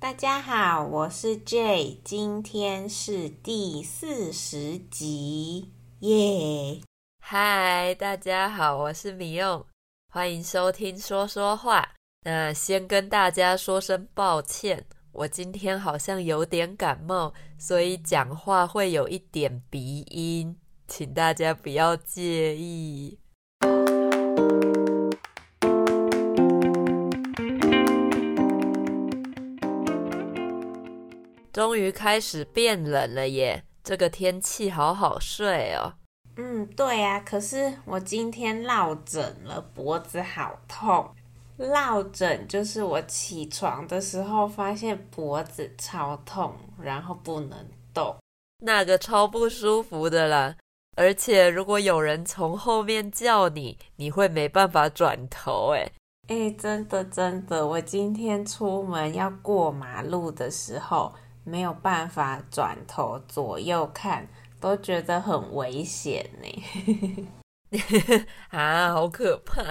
大家好，我是 J，今天是第四十集，耶！嗨，大家好，我是米用，欢迎收听说说话。那先跟大家说声抱歉，我今天好像有点感冒，所以讲话会有一点鼻音，请大家不要介意。终于开始变冷了耶！这个天气好好睡哦。嗯，对啊。可是我今天落枕了，脖子好痛。落枕就是我起床的时候发现脖子超痛，然后不能动，那个超不舒服的啦。而且如果有人从后面叫你，你会没办法转头诶。诶，真的真的，我今天出门要过马路的时候。没有办法转头左右看，都觉得很危险呢。啊，好可怕！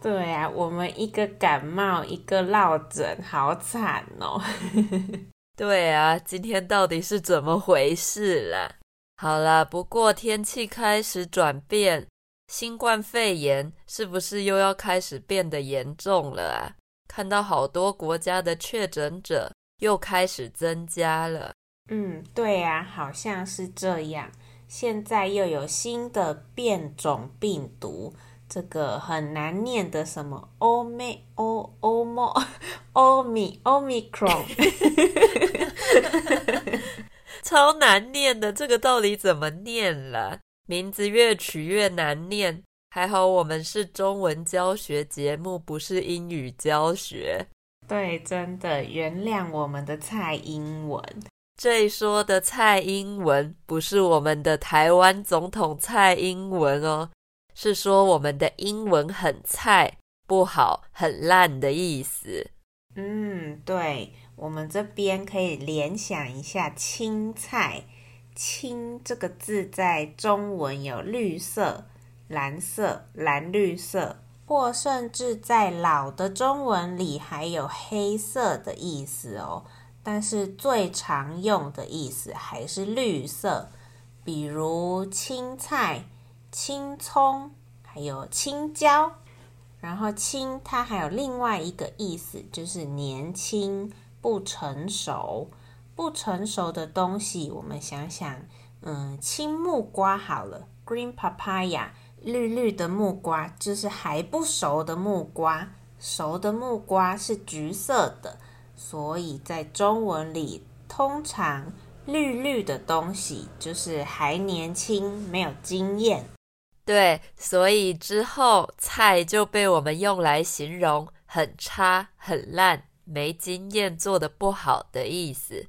对啊，我们一个感冒，一个落枕，好惨哦。对啊，今天到底是怎么回事啦？好啦，不过天气开始转变，新冠肺炎是不是又要开始变得严重了啊？看到好多国家的确诊者。又开始增加了。嗯，对呀，好像是这样。现在又有新的变种病毒，这个很难念的什么欧美欧欧莫欧米欧米克戎，超难念的。这个到底怎么念了？名字越取越难念。还好我们是中文教学节目，不是英语教学。对，真的原谅我们的蔡英文。这一说的蔡英文不是我们的台湾总统蔡英文哦，是说我们的英文很菜、不好、很烂的意思。嗯，对，我们这边可以联想一下青菜，青这个字在中文有绿色、蓝色、蓝绿色。或甚至在老的中文里还有黑色的意思哦，但是最常用的意思还是绿色，比如青菜、青葱，还有青椒。然后青它还有另外一个意思，就是年轻、不成熟。不成熟的东西，我们想想，嗯，青木瓜好了，green papaya。绿绿的木瓜就是还不熟的木瓜，熟的木瓜是橘色的，所以在中文里，通常绿绿的东西就是还年轻，没有经验。对，所以之后菜就被我们用来形容很差、很烂、没经验、做得不好的意思。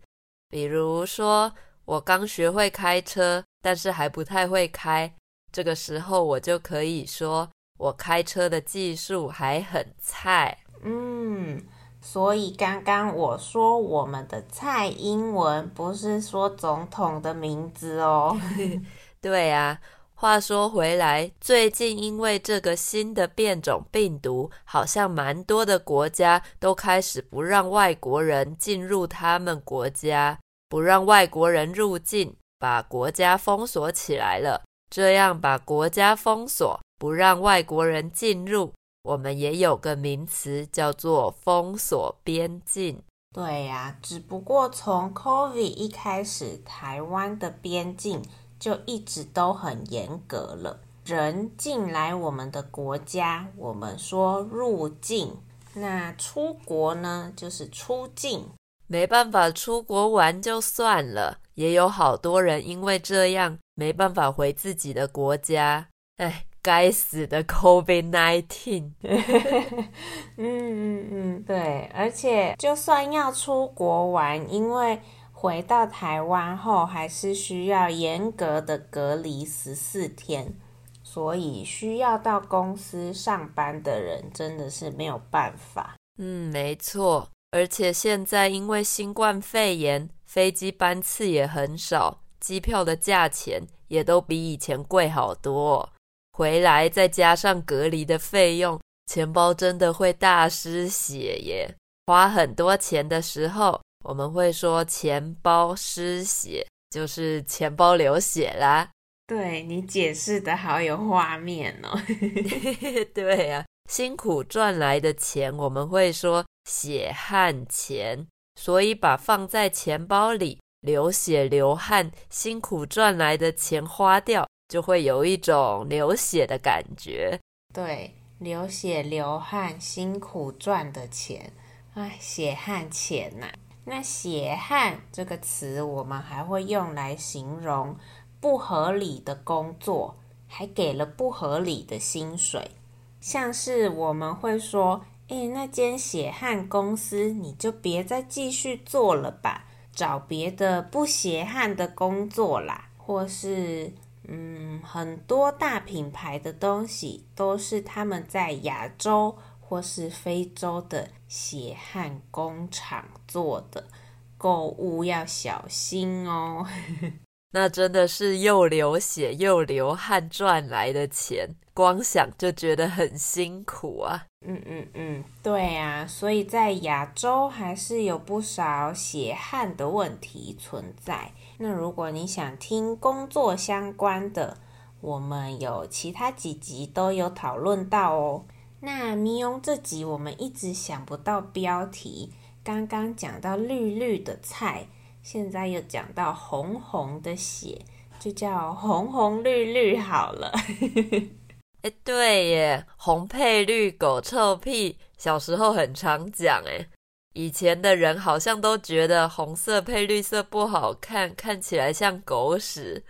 比如说，我刚学会开车，但是还不太会开。这个时候我就可以说，我开车的技术还很菜。嗯，所以刚刚我说我们的蔡英文不是说总统的名字哦。对啊，话说回来，最近因为这个新的变种病毒，好像蛮多的国家都开始不让外国人进入他们国家，不让外国人入境，把国家封锁起来了。这样把国家封锁，不让外国人进入，我们也有个名词叫做封锁边境。对呀，只不过从 COVID 一开始，台湾的边境就一直都很严格了。人进来我们的国家，我们说入境；那出国呢，就是出境。没办法出国玩就算了，也有好多人因为这样没办法回自己的国家。哎，该死的 COVID-19！嗯嗯嗯，对，而且就算要出国玩，因为回到台湾后还是需要严格的隔离十四天，所以需要到公司上班的人真的是没有办法。嗯，没错。而且现在因为新冠肺炎，飞机班次也很少，机票的价钱也都比以前贵好多。回来再加上隔离的费用，钱包真的会大失血耶。花很多钱的时候，我们会说钱包失血，就是钱包流血啦。对，你解释的好有画面哦。对呀、啊，辛苦赚来的钱，我们会说血汗钱，所以把放在钱包里流血流汗、辛苦赚来的钱花掉，就会有一种流血的感觉。对，流血流汗、辛苦赚的钱，哎，血汗钱呐、那血汗这个词，我们还会用来形容不合理的工作，还给了不合理的薪水。像是我们会说：“诶，那间血汗公司，你就别再继续做了吧，找别的不血汗的工作啦。”或是，嗯，很多大品牌的东西都是他们在亚洲。或是非洲的血汗工厂做的，购物要小心哦。那真的是又流血又流汗赚来的钱，光想就觉得很辛苦啊。嗯嗯嗯，对啊，所以在亚洲还是有不少血汗的问题存在。那如果你想听工作相关的，我们有其他几集都有讨论到哦。那咪翁这集我们一直想不到标题，刚刚讲到绿绿的菜，现在又讲到红红的血，就叫红红绿绿好了。哎，对耶，红配绿，狗臭屁，小时候很常讲哎。以前的人好像都觉得红色配绿色不好看，看起来像狗屎。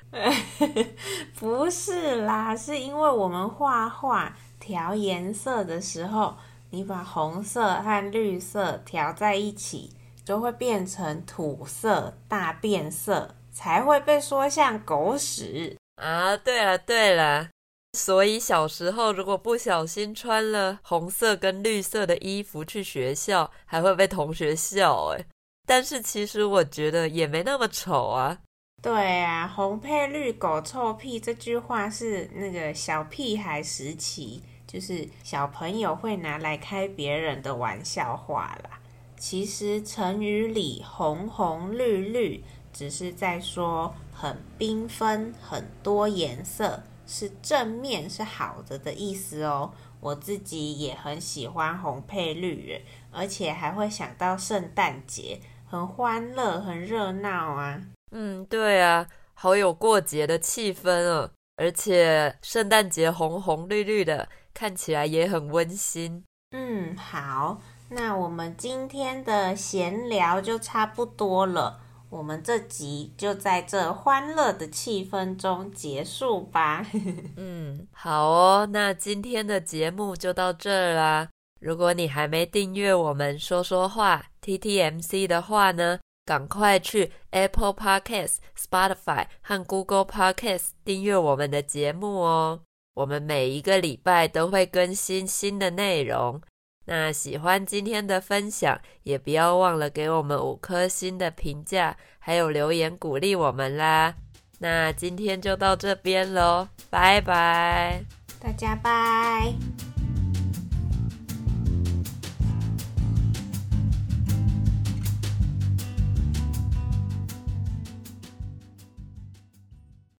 不是啦，是因为我们画画。调颜色的时候，你把红色和绿色调在一起，就会变成土色大变色，才会被说像狗屎啊！对了对了，所以小时候如果不小心穿了红色跟绿色的衣服去学校，还会被同学笑哎。但是其实我觉得也没那么丑啊。对啊，红配绿，狗臭屁这句话是那个小屁孩时期。就是小朋友会拿来开别人的玩笑话啦。其实成语里“红红绿绿”只是在说很缤纷、很多颜色，是正面、是好的的意思哦。我自己也很喜欢红配绿，而且还会想到圣诞节，很欢乐、很热闹啊。嗯，对啊，好有过节的气氛哦。而且圣诞节红红绿绿的。看起来也很温馨。嗯，好，那我们今天的闲聊就差不多了。我们这集就在这欢乐的气氛中结束吧。嗯，好哦，那今天的节目就到这儿啦。如果你还没订阅我们说说话 TTMC 的话呢，赶快去 Apple Podcast、Spotify 和 Google Podcast 订阅我们的节目哦。我们每一个礼拜都会更新新的内容。那喜欢今天的分享，也不要忘了给我们五颗星的评价，还有留言鼓励我们啦。那今天就到这边喽，拜拜，大家拜。